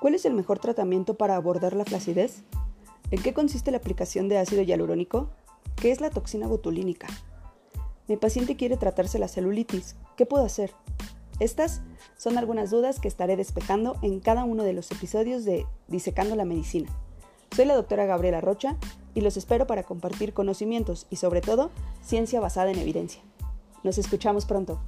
¿Cuál es el mejor tratamiento para abordar la flacidez? ¿En qué consiste la aplicación de ácido hialurónico? ¿Qué es la toxina botulínica? Mi paciente quiere tratarse la celulitis. ¿Qué puedo hacer? Estas son algunas dudas que estaré despejando en cada uno de los episodios de Disecando la Medicina. Soy la doctora Gabriela Rocha y los espero para compartir conocimientos y sobre todo ciencia basada en evidencia. Nos escuchamos pronto.